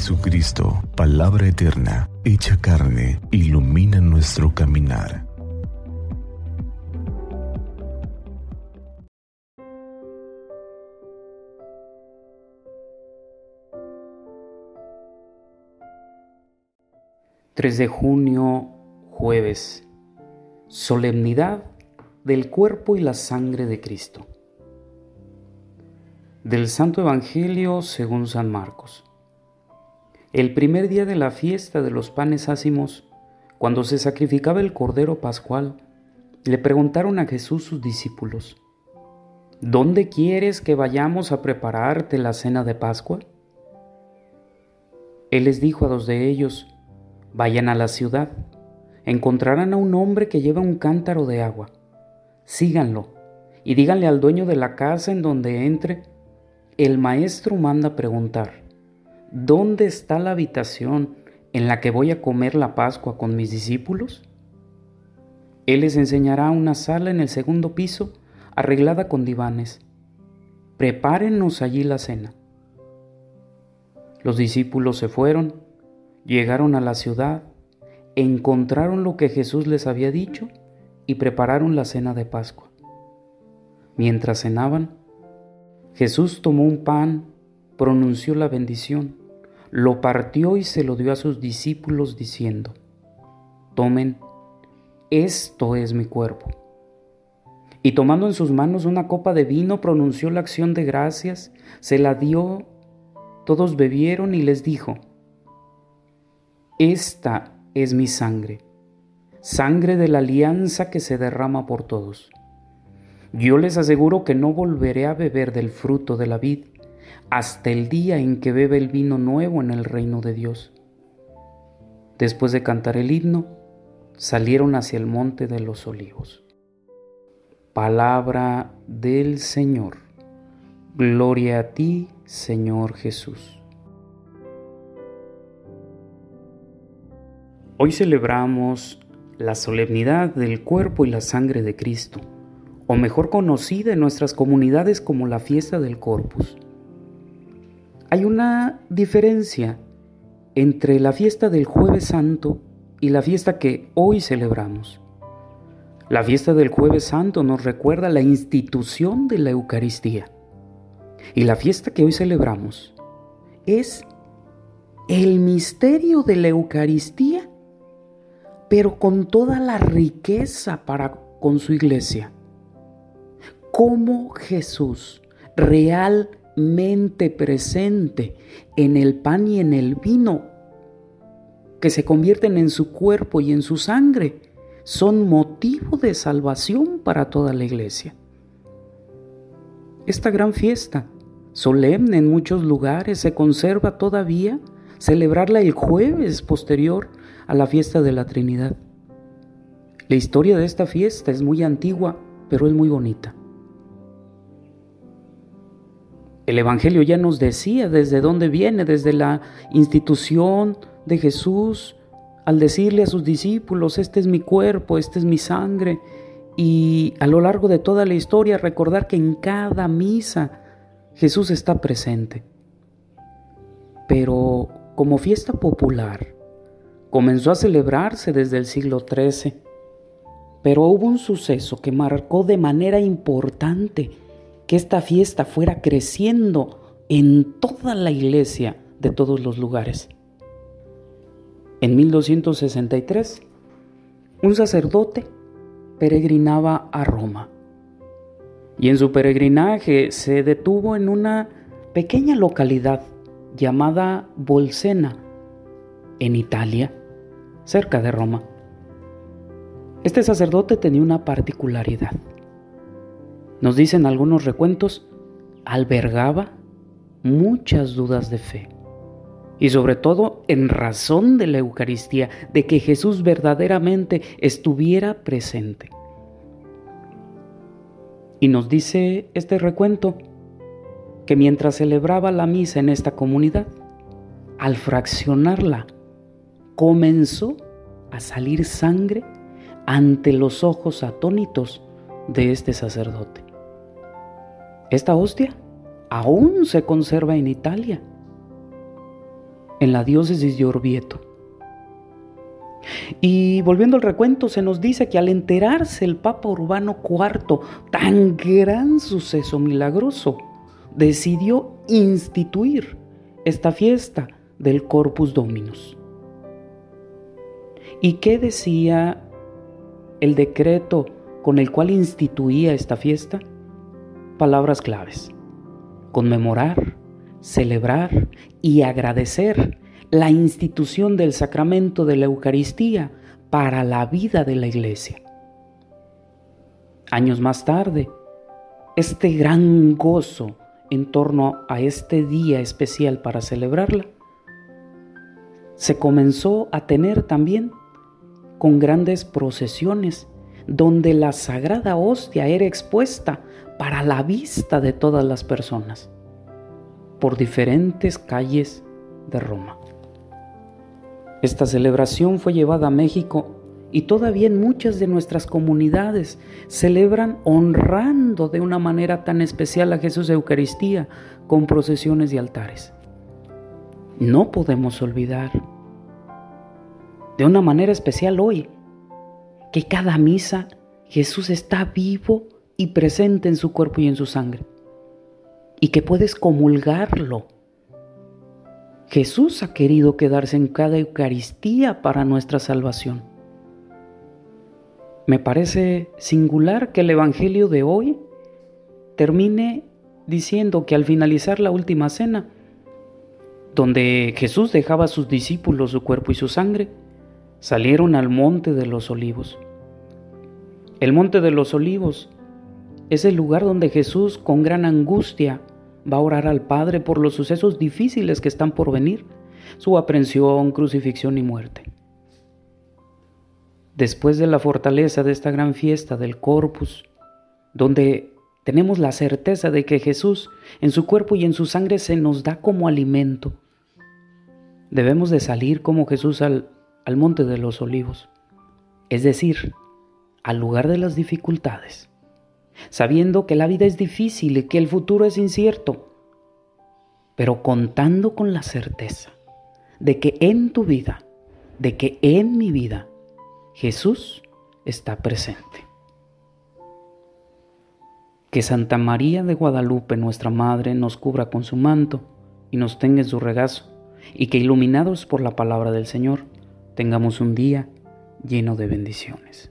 Jesucristo, palabra eterna, hecha carne, ilumina nuestro caminar. ...3 de junio, jueves... ...solemnidad del cuerpo y la sangre de Cristo... Del Santo Evangelio según San Marcos. El primer día de la fiesta de los panes ácimos, cuando se sacrificaba el Cordero Pascual, le preguntaron a Jesús sus discípulos, ¿Dónde quieres que vayamos a prepararte la cena de Pascua? Él les dijo a dos de ellos, Vayan a la ciudad, encontrarán a un hombre que lleva un cántaro de agua. Síganlo y díganle al dueño de la casa en donde entre, el maestro manda preguntar, ¿dónde está la habitación en la que voy a comer la Pascua con mis discípulos? Él les enseñará una sala en el segundo piso arreglada con divanes. Prepárenos allí la cena. Los discípulos se fueron, llegaron a la ciudad, encontraron lo que Jesús les había dicho y prepararon la cena de Pascua. Mientras cenaban, Jesús tomó un pan, pronunció la bendición, lo partió y se lo dio a sus discípulos diciendo, tomen, esto es mi cuerpo. Y tomando en sus manos una copa de vino, pronunció la acción de gracias, se la dio, todos bebieron y les dijo, esta es mi sangre, sangre de la alianza que se derrama por todos. Yo les aseguro que no volveré a beber del fruto de la vid hasta el día en que bebe el vino nuevo en el reino de Dios. Después de cantar el himno, salieron hacia el monte de los olivos. Palabra del Señor. Gloria a ti, Señor Jesús. Hoy celebramos la solemnidad del cuerpo y la sangre de Cristo o mejor conocida en nuestras comunidades como la fiesta del Corpus. Hay una diferencia entre la fiesta del jueves santo y la fiesta que hoy celebramos. La fiesta del jueves santo nos recuerda la institución de la Eucaristía. Y la fiesta que hoy celebramos es el misterio de la Eucaristía, pero con toda la riqueza para con su iglesia cómo Jesús realmente presente en el pan y en el vino, que se convierten en su cuerpo y en su sangre, son motivo de salvación para toda la iglesia. Esta gran fiesta, solemne en muchos lugares, se conserva todavía celebrarla el jueves posterior a la fiesta de la Trinidad. La historia de esta fiesta es muy antigua, pero es muy bonita. El Evangelio ya nos decía desde dónde viene, desde la institución de Jesús, al decirle a sus discípulos, este es mi cuerpo, este es mi sangre, y a lo largo de toda la historia recordar que en cada misa Jesús está presente. Pero como fiesta popular, comenzó a celebrarse desde el siglo XIII, pero hubo un suceso que marcó de manera importante que esta fiesta fuera creciendo en toda la iglesia de todos los lugares. En 1263, un sacerdote peregrinaba a Roma y en su peregrinaje se detuvo en una pequeña localidad llamada Bolsena, en Italia, cerca de Roma. Este sacerdote tenía una particularidad nos dicen algunos recuentos, albergaba muchas dudas de fe. Y sobre todo en razón de la Eucaristía, de que Jesús verdaderamente estuviera presente. Y nos dice este recuento que mientras celebraba la misa en esta comunidad, al fraccionarla, comenzó a salir sangre ante los ojos atónitos de este sacerdote. Esta hostia aún se conserva en Italia. en la diócesis de Orvieto. Y volviendo al recuento, se nos dice que al enterarse el Papa Urbano IV, tan gran suceso milagroso, decidió instituir esta fiesta del Corpus Dominus. ¿Y qué decía el decreto con el cual instituía esta fiesta? Palabras claves. Conmemorar, celebrar y agradecer la institución del sacramento de la Eucaristía para la vida de la iglesia. Años más tarde, este gran gozo en torno a este día especial para celebrarla, se comenzó a tener también con grandes procesiones donde la sagrada hostia era expuesta para la vista de todas las personas por diferentes calles de Roma. Esta celebración fue llevada a México y todavía en muchas de nuestras comunidades celebran honrando de una manera tan especial a Jesús de Eucaristía con procesiones y altares. No podemos olvidar de una manera especial hoy que cada misa Jesús está vivo y presente en su cuerpo y en su sangre y que puedes comulgarlo Jesús ha querido quedarse en cada Eucaristía para nuestra salvación. Me parece singular que el Evangelio de hoy termine diciendo que al finalizar la última cena, donde Jesús dejaba a sus discípulos su cuerpo y su sangre, salieron al monte de los olivos. El monte de los olivos es el lugar donde Jesús con gran angustia va a orar al Padre por los sucesos difíciles que están por venir, su aprehensión, crucifixión y muerte. Después de la fortaleza de esta gran fiesta del Corpus, donde tenemos la certeza de que Jesús en su cuerpo y en su sangre se nos da como alimento, debemos de salir como Jesús al, al monte de los olivos, es decir, al lugar de las dificultades sabiendo que la vida es difícil y que el futuro es incierto, pero contando con la certeza de que en tu vida, de que en mi vida, Jesús está presente. Que Santa María de Guadalupe, nuestra Madre, nos cubra con su manto y nos tenga en su regazo, y que iluminados por la palabra del Señor, tengamos un día lleno de bendiciones.